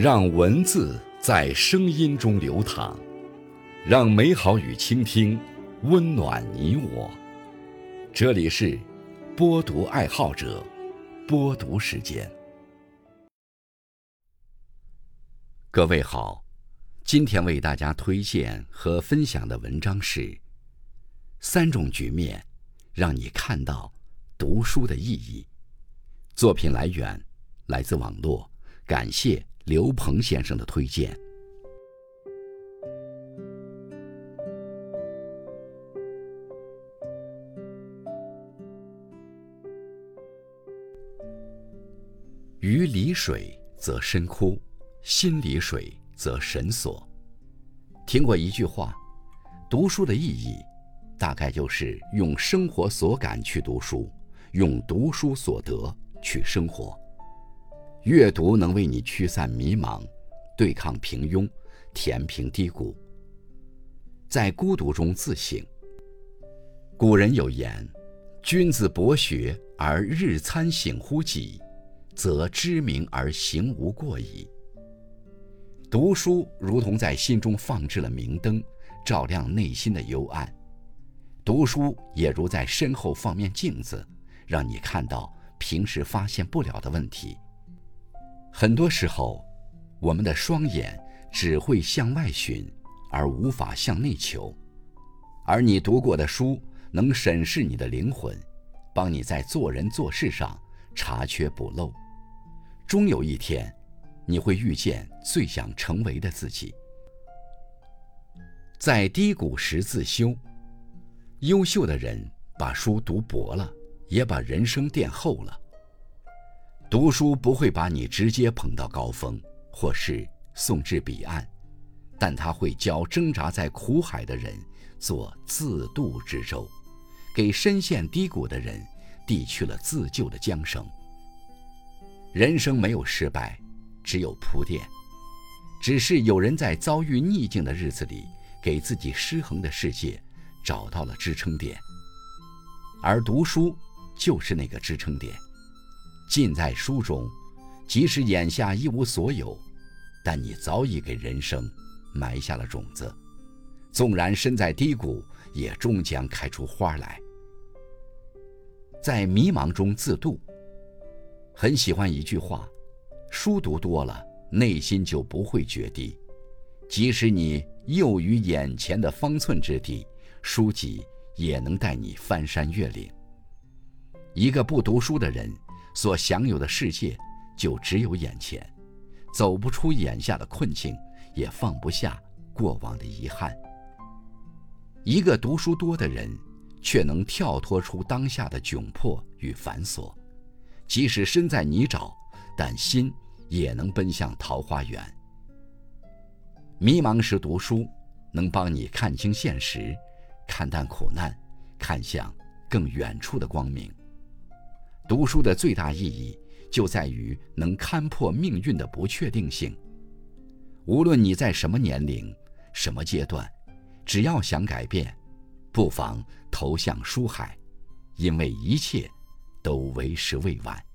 让文字在声音中流淌，让美好与倾听温暖你我。这里是播读爱好者播读时间。各位好，今天为大家推荐和分享的文章是《三种局面，让你看到读书的意义》。作品来源来自网络，感谢刘鹏先生的推荐。鱼离水则深枯，心离水则神锁。听过一句话，读书的意义，大概就是用生活所感去读书，用读书所得。去生活，阅读能为你驱散迷茫，对抗平庸，填平低谷，在孤独中自省。古人有言：“君子博学而日参省乎己，则知明而行无过矣。”读书如同在心中放置了明灯，照亮内心的幽暗；读书也如在身后放面镜子，让你看到。平时发现不了的问题，很多时候，我们的双眼只会向外寻，而无法向内求。而你读过的书，能审视你的灵魂，帮你在做人做事上查缺补漏。终有一天，你会遇见最想成为的自己。在低谷时自修，优秀的人把书读薄了。也把人生垫厚了。读书不会把你直接捧到高峰，或是送至彼岸，但它会教挣扎在苦海的人做自渡之舟，给深陷低谷的人递去了自救的缰绳。人生没有失败，只有铺垫。只是有人在遭遇逆境的日子里，给自己失衡的世界找到了支撑点，而读书。就是那个支撑点，尽在书中。即使眼下一无所有，但你早已给人生埋下了种子。纵然身在低谷，也终将开出花来。在迷茫中自渡。很喜欢一句话：书读多了，内心就不会决堤。即使你囿于眼前的方寸之地，书籍也能带你翻山越岭。一个不读书的人，所享有的世界就只有眼前，走不出眼下的困境，也放不下过往的遗憾。一个读书多的人，却能跳脱出当下的窘迫与繁琐，即使身在泥沼，但心也能奔向桃花源。迷茫时读书，能帮你看清现实，看淡苦难，看向更远处的光明。读书的最大意义就在于能勘破命运的不确定性。无论你在什么年龄、什么阶段，只要想改变，不妨投向书海，因为一切都为时未晚。